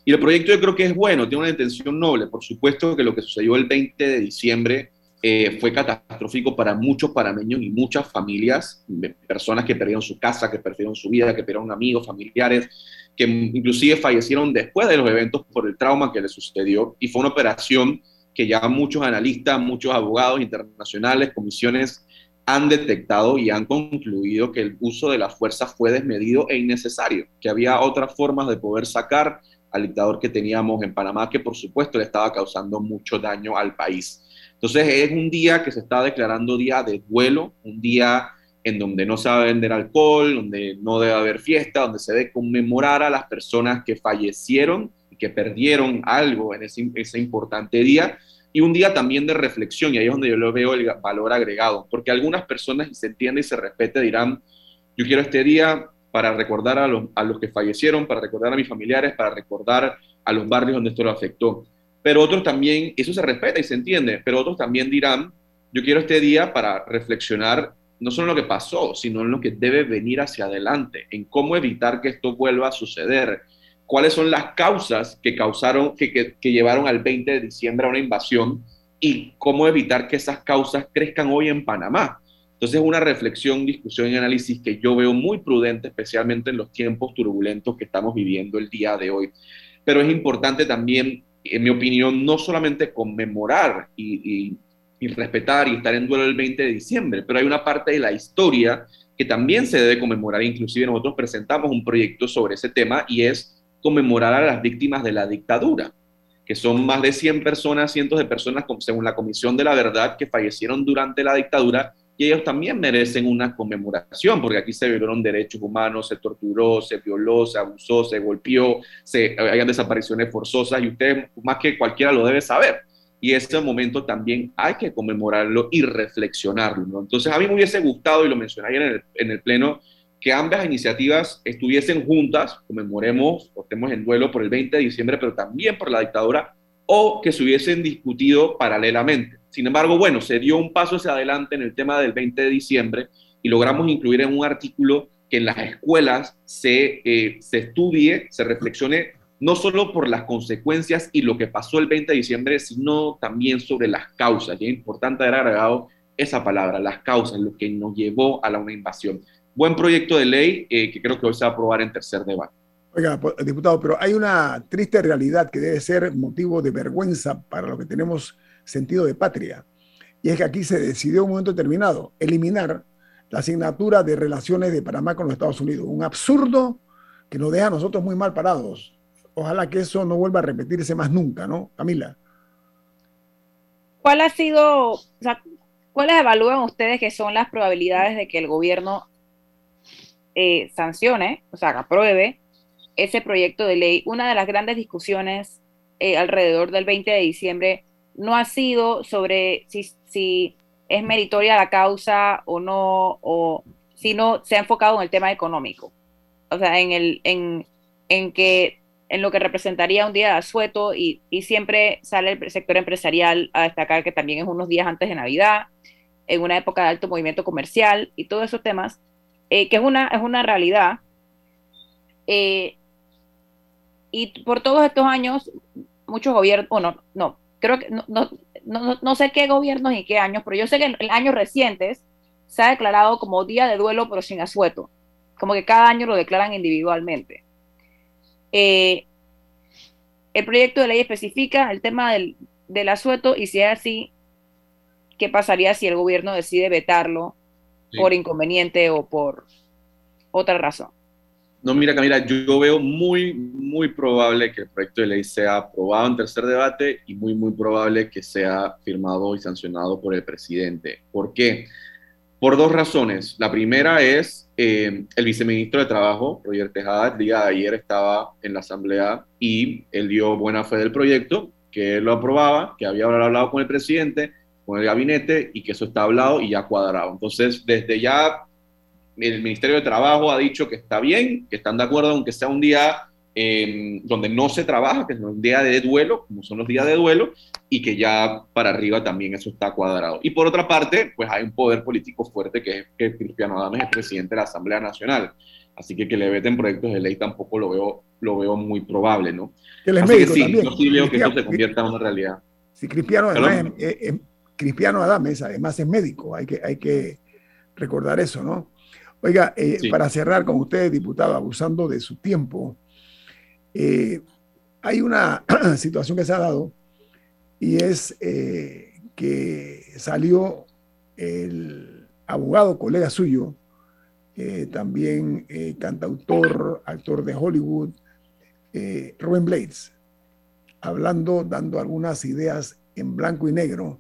Y el proyecto yo creo que es bueno, tiene una intención noble. Por supuesto que lo que sucedió el 20 de diciembre eh, fue catastrófico para muchos panameños y muchas familias, personas que perdieron su casa, que perdieron su vida, que perdieron amigos, familiares, que inclusive fallecieron después de los eventos por el trauma que les sucedió. Y fue una operación que ya muchos analistas, muchos abogados internacionales, comisiones han detectado y han concluido que el uso de la fuerza fue desmedido e innecesario, que había otras formas de poder sacar al dictador que teníamos en Panamá, que por supuesto le estaba causando mucho daño al país. Entonces es un día que se está declarando día de duelo, un día en donde no se va a vender alcohol, donde no debe haber fiesta, donde se debe conmemorar a las personas que fallecieron y que perdieron algo en ese, ese importante día. Y un día también de reflexión, y ahí es donde yo lo veo el valor agregado, porque algunas personas, y se entiende y se respete, dirán, yo quiero este día para recordar a los, a los que fallecieron, para recordar a mis familiares, para recordar a los barrios donde esto lo afectó. Pero otros también, eso se respeta y se entiende, pero otros también dirán, yo quiero este día para reflexionar no solo en lo que pasó, sino en lo que debe venir hacia adelante, en cómo evitar que esto vuelva a suceder, cuáles son las causas que causaron, que, que, que llevaron al 20 de diciembre a una invasión y cómo evitar que esas causas crezcan hoy en Panamá. Entonces, una reflexión, discusión y análisis que yo veo muy prudente, especialmente en los tiempos turbulentos que estamos viviendo el día de hoy. Pero es importante también, en mi opinión, no solamente conmemorar y, respetar y estar en duelo el 20 de diciembre, pero hay una parte de la historia que también se debe conmemorar. Inclusive nosotros presentamos un proyecto sobre ese tema y es conmemorar a las víctimas de la dictadura, que son más de 100 personas, cientos de personas, según la Comisión de la Verdad, que fallecieron durante la dictadura y ellos también merecen una conmemoración, porque aquí se violaron derechos humanos, se torturó, se violó, se abusó, se golpeó, se, hayan desapariciones forzosas y usted más que cualquiera lo debe saber. Y ese momento también hay que conmemorarlo y reflexionarlo. Entonces a mí me hubiese gustado, y lo mencioné ayer en el, en el Pleno, que ambas iniciativas estuviesen juntas, conmemoremos estemos en duelo por el 20 de diciembre, pero también por la dictadura, o que se hubiesen discutido paralelamente. Sin embargo, bueno, se dio un paso hacia adelante en el tema del 20 de diciembre y logramos incluir en un artículo que en las escuelas se, eh, se estudie, se reflexione no solo por las consecuencias y lo que pasó el 20 de diciembre, sino también sobre las causas. Y es importante haber agregado esa palabra, las causas, lo que nos llevó a la una invasión. Buen proyecto de ley eh, que creo que hoy se va a aprobar en tercer debate. Oiga, diputado, pero hay una triste realidad que debe ser motivo de vergüenza para los que tenemos sentido de patria. Y es que aquí se decidió en un momento determinado eliminar la asignatura de relaciones de Panamá con los Estados Unidos. Un absurdo que nos deja a nosotros muy mal parados. Ojalá que eso no vuelva a repetirse más nunca, ¿no, Camila? ¿Cuál ha sido, o sea, cuáles evalúan ustedes que son las probabilidades de que el gobierno eh, sancione, o sea, apruebe ese proyecto de ley? Una de las grandes discusiones eh, alrededor del 20 de diciembre no ha sido sobre si, es meritoria la causa o no, o sino se ha enfocado en el tema económico. O sea, en, el, en, en que en lo que representaría un día de asueto y, siempre sale el sector empresarial a destacar que también es unos días antes de Navidad, en una época de alto movimiento comercial y todos esos temas, eh, que es una, es una realidad. Eh, y por todos estos años, muchos gobiernos, bueno, no, creo que no, no, no, sé qué gobiernos y qué años, pero yo sé que en, años recientes se ha declarado como día de duelo, pero sin asueto. Como que cada año lo declaran individualmente. Eh, el proyecto de ley especifica el tema del, del, asueto y si es así, ¿qué pasaría si el gobierno decide vetarlo por inconveniente o por otra razón? No, mira Camila, yo veo muy, muy probable que el proyecto de ley sea aprobado en tercer debate y muy, muy probable que sea firmado y sancionado por el presidente. ¿Por qué? Por dos razones. La primera es eh, el viceministro de Trabajo, Roger Tejada, el día de ayer estaba en la Asamblea y él dio buena fe del proyecto, que él lo aprobaba, que había hablado con el presidente, con el gabinete y que eso está hablado y ya cuadrado. Entonces, desde ya el Ministerio de Trabajo ha dicho que está bien, que están de acuerdo aunque sea un día em, donde no se trabaja, que es un día de duelo, como son los días de duelo, y que ya para arriba también eso está cuadrado. Y por otra parte, pues hay un poder político fuerte que es que Cristiano Adames es presidente de la Asamblea Nacional. Así que que le veten proyectos de ley tampoco lo veo, lo veo muy probable, ¿no? Que Así médico sí, también. yo sí veo que esto se convierta en una realidad. Si Cristiano Perdón. además, es- es- es- Cristiano Adames además es médico, hay que, hay que recordar eso, ¿no? Oiga, eh, Sí. para cerrar con usted, diputado, abusando de su tiempo, eh, hay una situación que se ha dado y es eh, que salió el abogado, colega suyo, también cantautor, actor de Hollywood, Rubén Blades, hablando, dando algunas ideas en blanco y negro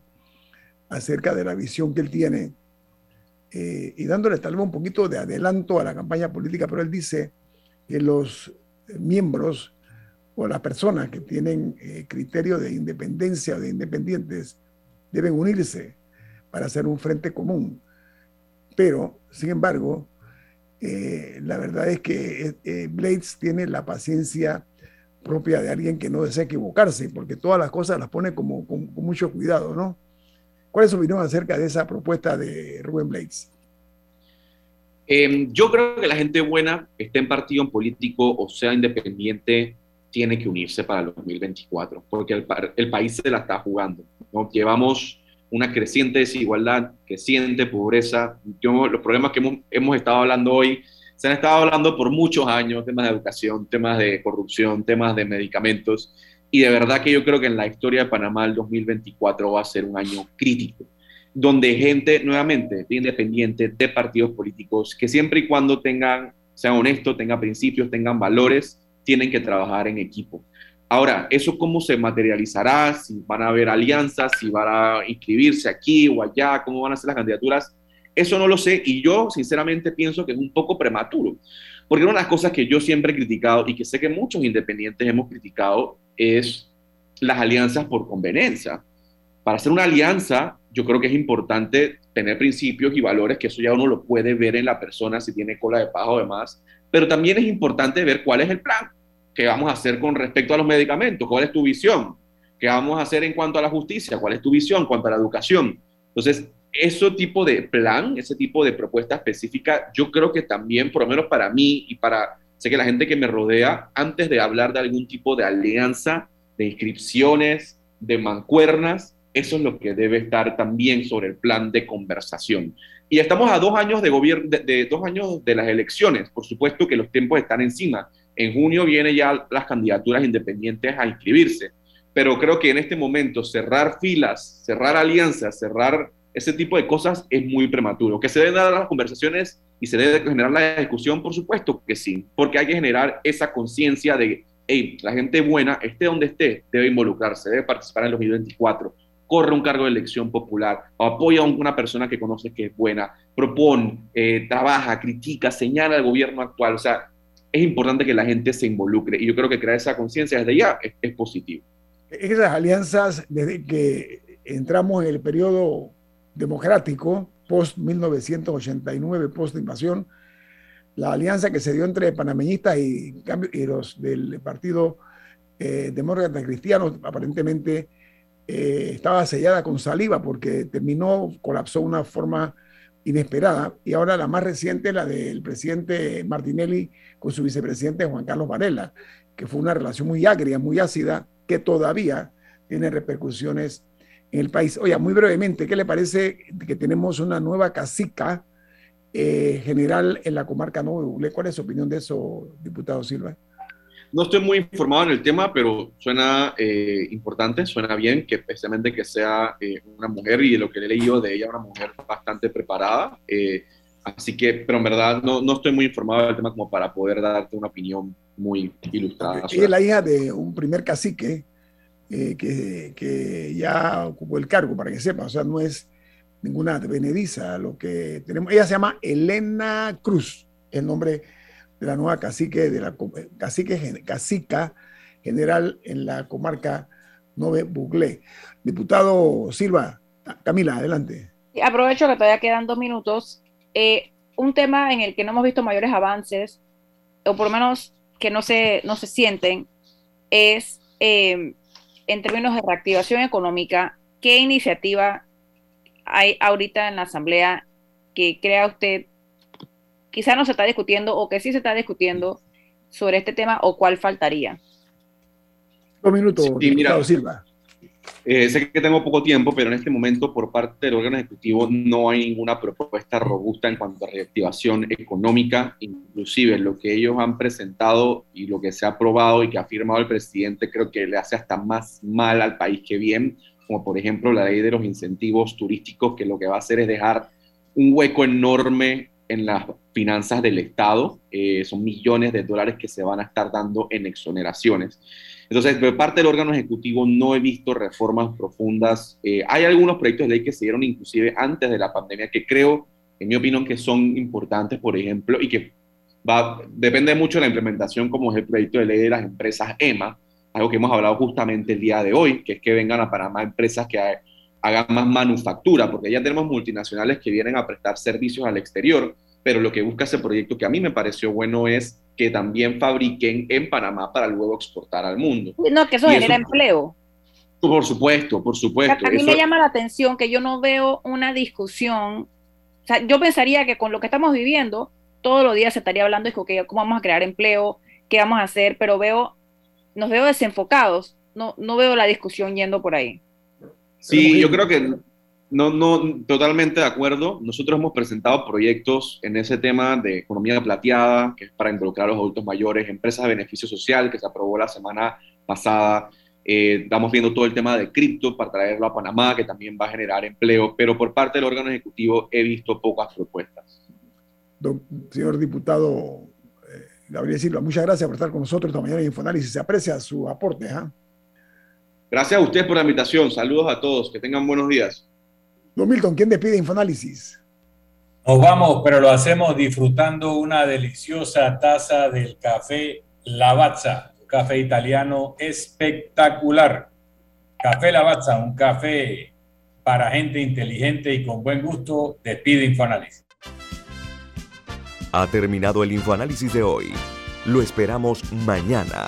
acerca de la visión que él tiene eh, y dándole tal vez un poquito de adelanto a la campaña política, pero él dice que los miembros o las personas que tienen eh, criterio de independencia o de independientes deben unirse para hacer un frente común. Pero, sin embargo, eh, la verdad es que eh, eh, Blades tiene la paciencia propia de alguien que no desea equivocarse, porque todas las cosas las pone como con, con mucho cuidado, ¿no? ¿Cuál es su opinión acerca de esa propuesta de Rubén Blades? Eh, yo creo que la gente buena, esté en partido político o sea independiente, tiene que unirse para el 2024, porque el, el país se la está jugando. ¿no? Llevamos una creciente desigualdad, creciente pobreza. Yo, los problemas que hemos, hemos estado hablando hoy se han estado hablando por muchos años, temas de educación, temas de corrupción, temas de medicamentos. Y de verdad que yo creo que en la historia de Panamá el 2024 va a ser un año crítico, donde gente, nuevamente, de independiente, de partidos políticos, que siempre y cuando tengan, sean honestos, tengan principios, tengan valores, tienen que trabajar en equipo. Ahora, ¿eso cómo se materializará? Si van a haber alianzas, si van a inscribirse aquí o allá, cómo van a ser las candidaturas. Eso no lo sé y yo sinceramente pienso que es un poco prematuro. Porque una de las cosas que yo siempre he criticado y que sé que muchos independientes hemos criticado es las alianzas por conveniencia. Para hacer una alianza, yo creo que es importante tener principios y valores, que eso ya uno lo puede ver en la persona si tiene cola de paja o demás, pero también es importante ver cuál es el plan que vamos a hacer con respecto a los medicamentos, cuál es tu visión, qué vamos a hacer en cuanto a la justicia, cuál es tu visión en cuanto a la educación. Entonces, ese tipo de plan, ese tipo de propuesta específica, yo creo que también, por lo menos para mí y para, sé que la gente que me rodea, antes de hablar de algún tipo de alianza, de inscripciones, de mancuernas, eso es lo que debe estar también sobre el plan de conversación. Y estamos a dos años de gobierno, de, dos años de las elecciones. Por supuesto que los tiempos están encima. En junio vienen ya las candidaturas independientes a inscribirse. Pero creo que en este momento cerrar filas, cerrar alianzas, cerrar ese tipo de cosas es muy prematuro. Que se deben dar las conversaciones y se debe generar la discusión, por supuesto que sí, porque hay que generar esa conciencia de, hey, la gente buena, esté donde esté, debe involucrarse, debe participar en el 2024, corre un cargo de elección popular, o apoya a una persona que conoce que es buena, propone, eh, trabaja, critica, señala al gobierno actual. O sea, es importante que la gente se involucre y yo creo que crear esa conciencia desde ya es, es positivo. Esas alianzas, desde que entramos en el periodo democrático, post 1989, post invasión, la alianza que se dio entre panameñistas y, y los del partido eh, demócrata cristiano aparentemente eh, estaba sellada con saliva porque terminó, colapsó de una forma inesperada. Y ahora la más reciente, la del presidente Martinelli con su vicepresidente Juan Carlos Varela, que fue una relación muy agria, muy ácida, que todavía tiene repercusiones en el país. Oye, muy brevemente, ¿qué le parece que tenemos una nueva cacica eh, general en la comarca Nuevo ¿Cuál es su opinión de eso, diputado Silva? No estoy muy informado en el tema, pero suena eh, importante, suena bien que especialmente que sea eh, una mujer y de lo que he leído de ella, una mujer bastante preparada. Eh, así que, pero en verdad no, no estoy muy informado del tema como para poder darte una opinión muy ilustrada. Ella es la hija de un primer cacique eh, que, que, ya ocupó el cargo, para que sepa, o sea, no es ninguna benediza lo que tenemos. Ella se llama Elena Cruz, el nombre de la nueva cacique, de la cacique, cacica general en la comarca Nove Buglé. Diputado Silva, Camila, adelante. Aprovecho que todavía quedan dos minutos. Eh, un tema en el que no hemos visto mayores avances, o por lo menos que no se, no se sienten, es eh, en términos de reactivación económica, ¿qué iniciativa hay ahorita en la Asamblea que crea usted quizá no se está discutiendo o que sí se está discutiendo sobre este tema o cuál faltaría. Dos minutos, sí, mira, Silva. Eh, sé que tengo poco tiempo, pero en este momento por parte del órgano ejecutivo no hay ninguna propuesta robusta en cuanto a reactivación económica. Inclusive lo que ellos han presentado y lo que se ha aprobado y que ha firmado el presidente creo que le hace hasta más mal al país que bien, como por ejemplo la ley de los incentivos turísticos, que lo que va a hacer es dejar un hueco enorme en las finanzas del Estado. Eh, son millones de dólares que se van a estar dando en exoneraciones. Entonces, por parte del órgano ejecutivo no he visto reformas profundas. Eh, hay algunos proyectos de ley que se dieron inclusive antes de la pandemia que creo, en mi opinión, que son importantes, por ejemplo, y que va, depende mucho de la implementación, como es el proyecto de ley de las empresas EMA, algo que hemos hablado justamente el día de hoy, que es que vengan a Panamá empresas que hagan más manufactura, porque ya tenemos multinacionales que vienen a prestar servicios al exterior, pero lo que busca ese proyecto que a mí me pareció bueno es que también fabriquen en Panamá para luego exportar al mundo. No, que eso genera empleo. Por supuesto, por supuesto. A mí me llama la atención que yo no veo una discusión. O sea, yo pensaría que con lo que estamos viviendo, todos los días se estaría hablando de cómo vamos a crear empleo, qué vamos a hacer, pero veo, nos veo desenfocados. No, no veo la discusión yendo por ahí. Sí, yo creo que no, no, totalmente de acuerdo. Nosotros hemos presentado proyectos en ese tema de economía plateada, que es para involucrar a los adultos mayores, empresas de beneficio social, que se aprobó la semana pasada. Eh, estamos viendo todo el tema de cripto para traerlo a Panamá, que también va a generar empleo, pero por parte del órgano ejecutivo he visto pocas propuestas. señor diputado eh, Gabriel Silva, muchas gracias por estar con nosotros esta mañana en Infoanálisis. Se aprecia su aporte. ¿ah? Gracias a usted por la invitación. Saludos a todos. Que tengan buenos días. Don Milton, ¿quién despide Infoanálisis? Nos vamos, pero lo hacemos disfrutando una deliciosa taza del café Lavazza, café italiano espectacular. Café Lavazza, un café para gente inteligente y con buen gusto. Despide Infoanálisis. Ha terminado el Infoanálisis de hoy. Lo esperamos mañana